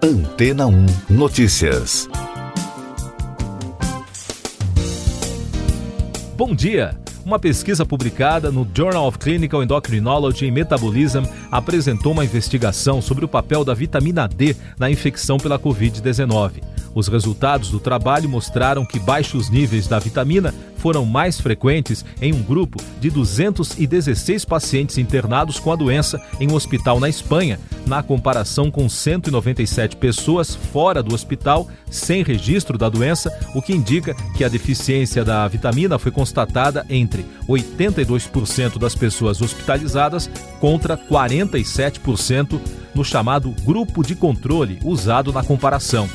Antena 1 Notícias. Bom dia! Uma pesquisa publicada no Journal of Clinical Endocrinology and Metabolism apresentou uma investigação sobre o papel da vitamina D na infecção pela Covid-19. Os resultados do trabalho mostraram que baixos níveis da vitamina foram mais frequentes em um grupo de 216 pacientes internados com a doença em um hospital na Espanha, na comparação com 197 pessoas fora do hospital sem registro da doença, o que indica que a deficiência da vitamina foi constatada entre 82% das pessoas hospitalizadas contra 47% no chamado grupo de controle usado na comparação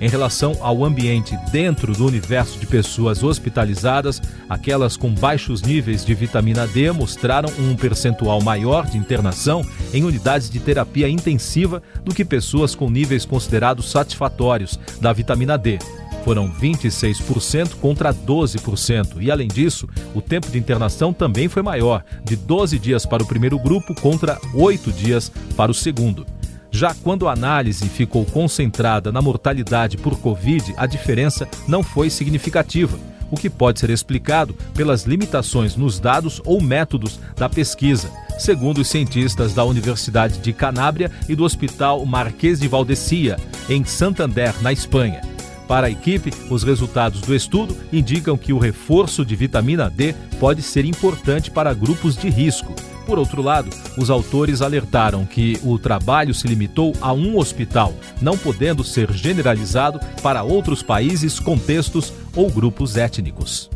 em relação ao ambiente dentro do universo de pessoas hospitalizadas, aquelas com baixos níveis de vitamina D mostraram um percentual maior de internação em unidades de terapia intensiva do que pessoas com níveis considerados satisfatórios da vitamina D. Foram 26% contra 12%, e além disso, o tempo de internação também foi maior, de 12 dias para o primeiro grupo contra 8 dias para o segundo. Já quando a análise ficou concentrada na mortalidade por Covid, a diferença não foi significativa, o que pode ser explicado pelas limitações nos dados ou métodos da pesquisa, segundo os cientistas da Universidade de Canábria e do Hospital Marquês de Valdecia, em Santander, na Espanha. Para a equipe, os resultados do estudo indicam que o reforço de vitamina D pode ser importante para grupos de risco por outro lado, os autores alertaram que o trabalho se limitou a um hospital, não podendo ser generalizado para outros países, contextos ou grupos étnicos.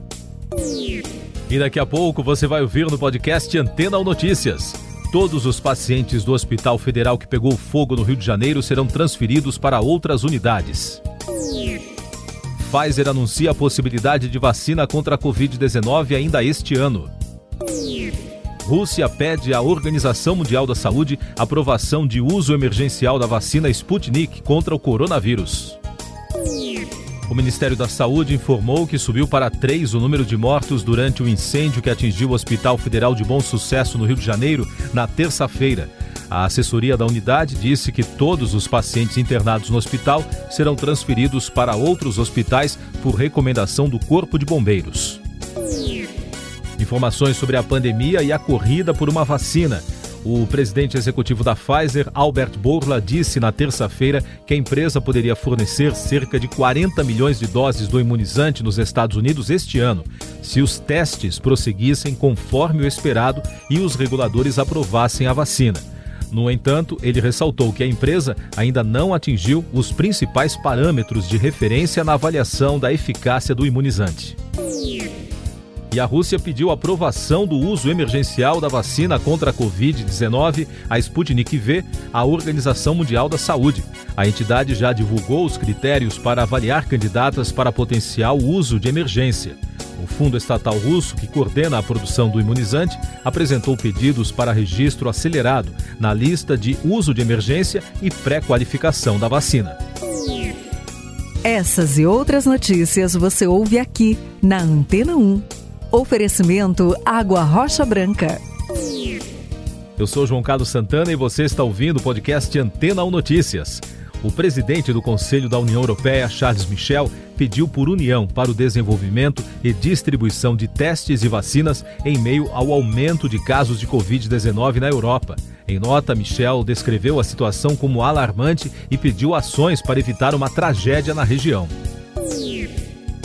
E daqui a pouco você vai ouvir no podcast Antena ou Notícias. Todos os pacientes do Hospital Federal que pegou fogo no Rio de Janeiro serão transferidos para outras unidades. Pfizer anuncia a possibilidade de vacina contra a Covid-19 ainda este ano. Rússia pede à Organização Mundial da Saúde aprovação de uso emergencial da vacina Sputnik contra o coronavírus. O Ministério da Saúde informou que subiu para três o número de mortos durante o incêndio que atingiu o Hospital Federal de Bom Sucesso no Rio de Janeiro na terça-feira. A assessoria da unidade disse que todos os pacientes internados no hospital serão transferidos para outros hospitais por recomendação do Corpo de Bombeiros. Informações sobre a pandemia e a corrida por uma vacina. O presidente executivo da Pfizer, Albert Bourla, disse na terça-feira que a empresa poderia fornecer cerca de 40 milhões de doses do imunizante nos Estados Unidos este ano, se os testes prosseguissem conforme o esperado e os reguladores aprovassem a vacina. No entanto, ele ressaltou que a empresa ainda não atingiu os principais parâmetros de referência na avaliação da eficácia do imunizante. E a Rússia pediu aprovação do uso emergencial da vacina contra a Covid-19, a Sputnik V, à Organização Mundial da Saúde. A entidade já divulgou os critérios para avaliar candidatas para potencial uso de emergência. O fundo estatal russo, que coordena a produção do imunizante, apresentou pedidos para registro acelerado na lista de uso de emergência e pré-qualificação da vacina. Essas e outras notícias você ouve aqui na Antena 1. Oferecimento Água Rocha Branca. Eu sou João Carlos Santana e você está ouvindo o podcast Antena 1 Notícias. O presidente do Conselho da União Europeia, Charles Michel, pediu por união para o desenvolvimento e distribuição de testes e vacinas em meio ao aumento de casos de Covid-19 na Europa. Em nota, Michel descreveu a situação como alarmante e pediu ações para evitar uma tragédia na região.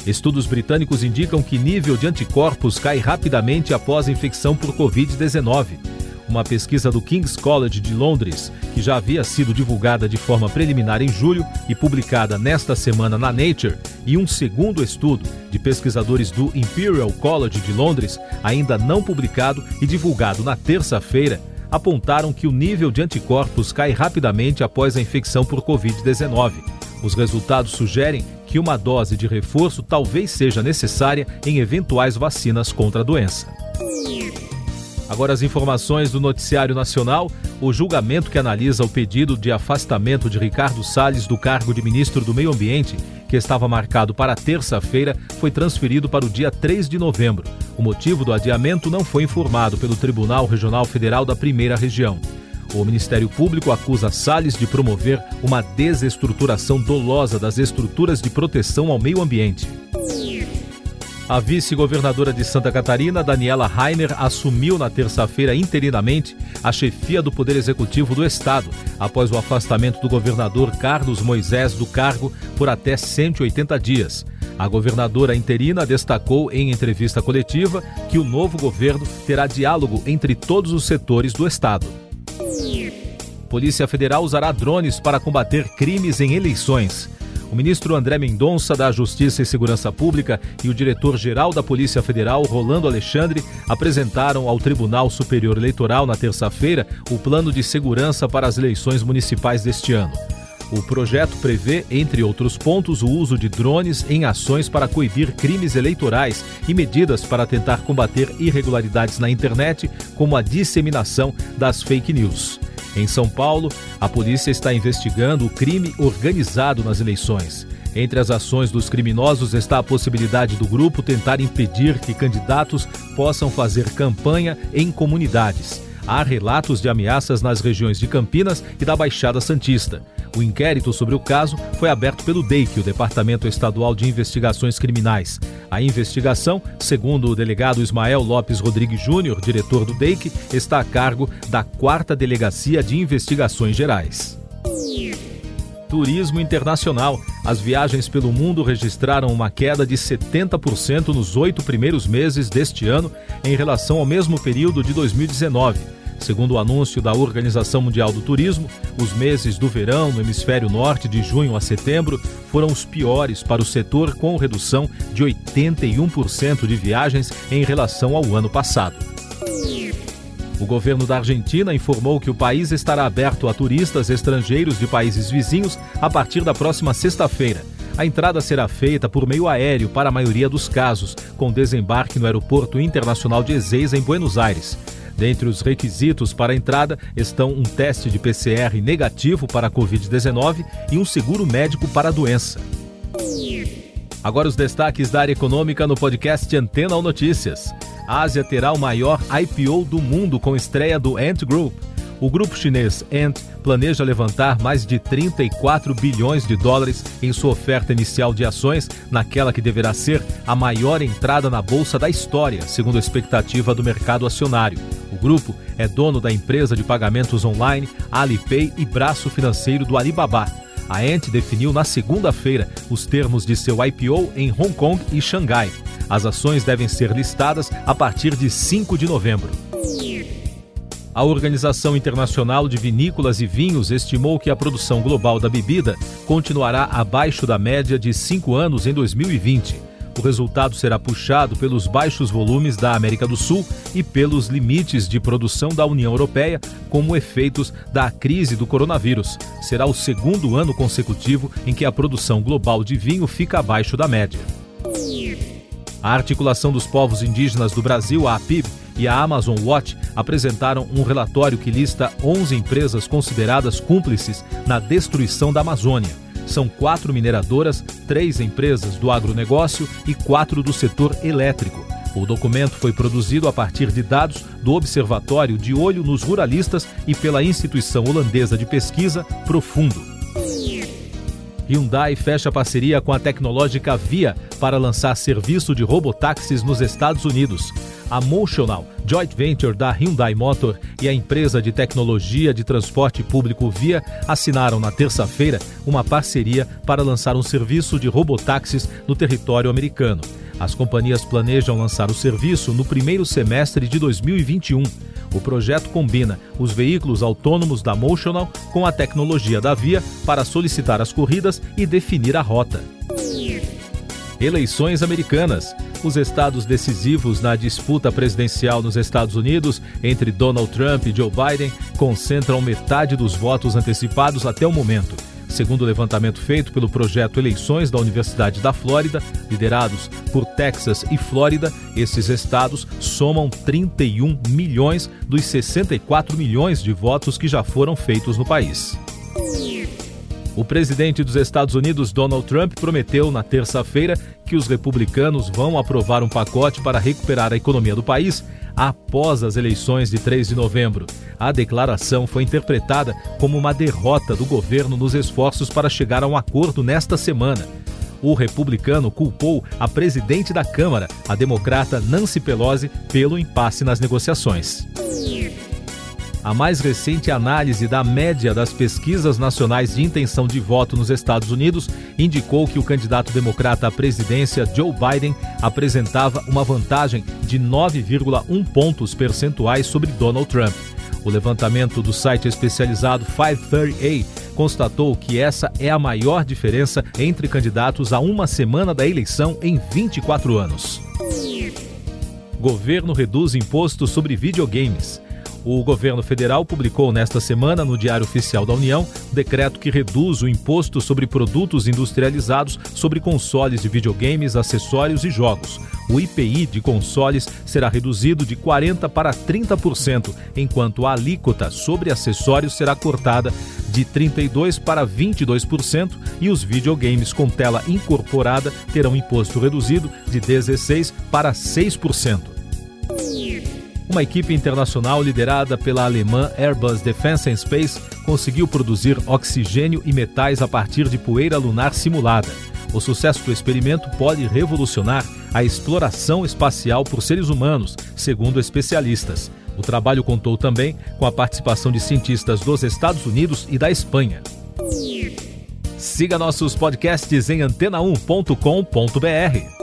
Estudos britânicos indicam que nível de anticorpos cai rapidamente após a infecção por Covid-19. Uma pesquisa do King's College de Londres, que já havia sido divulgada de forma preliminar em julho e publicada nesta semana na Nature, e um segundo estudo de pesquisadores do Imperial College de Londres, ainda não publicado e divulgado na terça-feira, apontaram que o nível de anticorpos cai rapidamente após a infecção por Covid-19. Os resultados sugerem que uma dose de reforço talvez seja necessária em eventuais vacinas contra a doença. Agora as informações do Noticiário Nacional. O julgamento que analisa o pedido de afastamento de Ricardo Salles do cargo de ministro do Meio Ambiente, que estava marcado para terça-feira, foi transferido para o dia 3 de novembro. O motivo do adiamento não foi informado pelo Tribunal Regional Federal da Primeira Região. O Ministério Público acusa Salles de promover uma desestruturação dolosa das estruturas de proteção ao meio ambiente. A vice-governadora de Santa Catarina, Daniela Rainer, assumiu na terça-feira interinamente a chefia do Poder Executivo do Estado, após o afastamento do governador Carlos Moisés do cargo por até 180 dias. A governadora interina destacou em entrevista coletiva que o novo governo terá diálogo entre todos os setores do Estado. Polícia Federal usará drones para combater crimes em eleições. O ministro André Mendonça, da Justiça e Segurança Pública, e o diretor-geral da Polícia Federal, Rolando Alexandre, apresentaram ao Tribunal Superior Eleitoral na terça-feira o plano de segurança para as eleições municipais deste ano. O projeto prevê, entre outros pontos, o uso de drones em ações para coibir crimes eleitorais e medidas para tentar combater irregularidades na internet, como a disseminação das fake news. Em São Paulo, a polícia está investigando o crime organizado nas eleições. Entre as ações dos criminosos está a possibilidade do grupo tentar impedir que candidatos possam fazer campanha em comunidades. Há relatos de ameaças nas regiões de Campinas e da Baixada Santista. O inquérito sobre o caso foi aberto pelo DEIC, o Departamento Estadual de Investigações Criminais. A investigação, segundo o delegado Ismael Lopes Rodrigues Júnior, diretor do DEIC, está a cargo da 4 Delegacia de Investigações Gerais. Turismo internacional. As viagens pelo mundo registraram uma queda de 70% nos oito primeiros meses deste ano em relação ao mesmo período de 2019. Segundo o anúncio da Organização Mundial do Turismo, os meses do verão no hemisfério norte, de junho a setembro, foram os piores para o setor, com redução de 81% de viagens em relação ao ano passado. O governo da Argentina informou que o país estará aberto a turistas estrangeiros de países vizinhos a partir da próxima sexta-feira. A entrada será feita por meio aéreo para a maioria dos casos, com desembarque no Aeroporto Internacional de Ezeiza, em Buenos Aires. Dentre os requisitos para a entrada estão um teste de PCR negativo para a Covid-19 e um seguro médico para a doença. Agora os destaques da área econômica no podcast Antena ou Notícias. A Ásia terá o maior IPO do mundo com estreia do Ant Group. O grupo chinês Ant planeja levantar mais de 34 bilhões de dólares em sua oferta inicial de ações, naquela que deverá ser a maior entrada na bolsa da história, segundo a expectativa do mercado acionário. O grupo é dono da empresa de pagamentos online Alipay e braço financeiro do Alibaba. A Ant definiu na segunda-feira os termos de seu IPO em Hong Kong e Xangai. As ações devem ser listadas a partir de 5 de novembro. A Organização Internacional de Vinícolas e Vinhos estimou que a produção global da bebida continuará abaixo da média de cinco anos em 2020. O resultado será puxado pelos baixos volumes da América do Sul e pelos limites de produção da União Europeia, como efeitos da crise do coronavírus. Será o segundo ano consecutivo em que a produção global de vinho fica abaixo da média. A Articulação dos Povos Indígenas do Brasil, a APIB, e a Amazon Watch apresentaram um relatório que lista 11 empresas consideradas cúmplices na destruição da Amazônia. São quatro mineradoras, três empresas do agronegócio e quatro do setor elétrico. O documento foi produzido a partir de dados do Observatório de Olho nos Ruralistas e pela instituição holandesa de pesquisa Profundo. Hyundai fecha parceria com a tecnológica Via para lançar serviço de robotáxis nos Estados Unidos. A Motional, joint venture da Hyundai Motor e a empresa de tecnologia de transporte público Via assinaram na terça-feira uma parceria para lançar um serviço de robotáxis no território americano. As companhias planejam lançar o serviço no primeiro semestre de 2021. O projeto combina os veículos autônomos da Motional com a tecnologia da Via para solicitar as corridas e definir a rota. Eleições americanas. Os estados decisivos na disputa presidencial nos Estados Unidos entre Donald Trump e Joe Biden concentram metade dos votos antecipados até o momento. Segundo o levantamento feito pelo projeto Eleições da Universidade da Flórida, liderados por Texas e Flórida, esses estados somam 31 milhões dos 64 milhões de votos que já foram feitos no país. O presidente dos Estados Unidos, Donald Trump, prometeu na terça-feira que os republicanos vão aprovar um pacote para recuperar a economia do país após as eleições de 3 de novembro. A declaração foi interpretada como uma derrota do governo nos esforços para chegar a um acordo nesta semana. O republicano culpou a presidente da Câmara, a democrata Nancy Pelosi, pelo impasse nas negociações. A mais recente análise da média das pesquisas nacionais de intenção de voto nos Estados Unidos indicou que o candidato democrata à presidência, Joe Biden, apresentava uma vantagem de 9,1 pontos percentuais sobre Donald Trump. O levantamento do site especializado 530A constatou que essa é a maior diferença entre candidatos a uma semana da eleição em 24 anos. Governo reduz imposto sobre videogames. O governo federal publicou nesta semana, no Diário Oficial da União, decreto que reduz o imposto sobre produtos industrializados sobre consoles de videogames, acessórios e jogos. O IPI de consoles será reduzido de 40% para 30%, enquanto a alíquota sobre acessórios será cortada de 32% para 22% e os videogames com tela incorporada terão imposto reduzido de 16% para 6%. Uma equipe internacional liderada pela alemã Airbus Defence and Space conseguiu produzir oxigênio e metais a partir de poeira lunar simulada. O sucesso do experimento pode revolucionar a exploração espacial por seres humanos, segundo especialistas. O trabalho contou também com a participação de cientistas dos Estados Unidos e da Espanha. Siga nossos podcasts em antena1.com.br.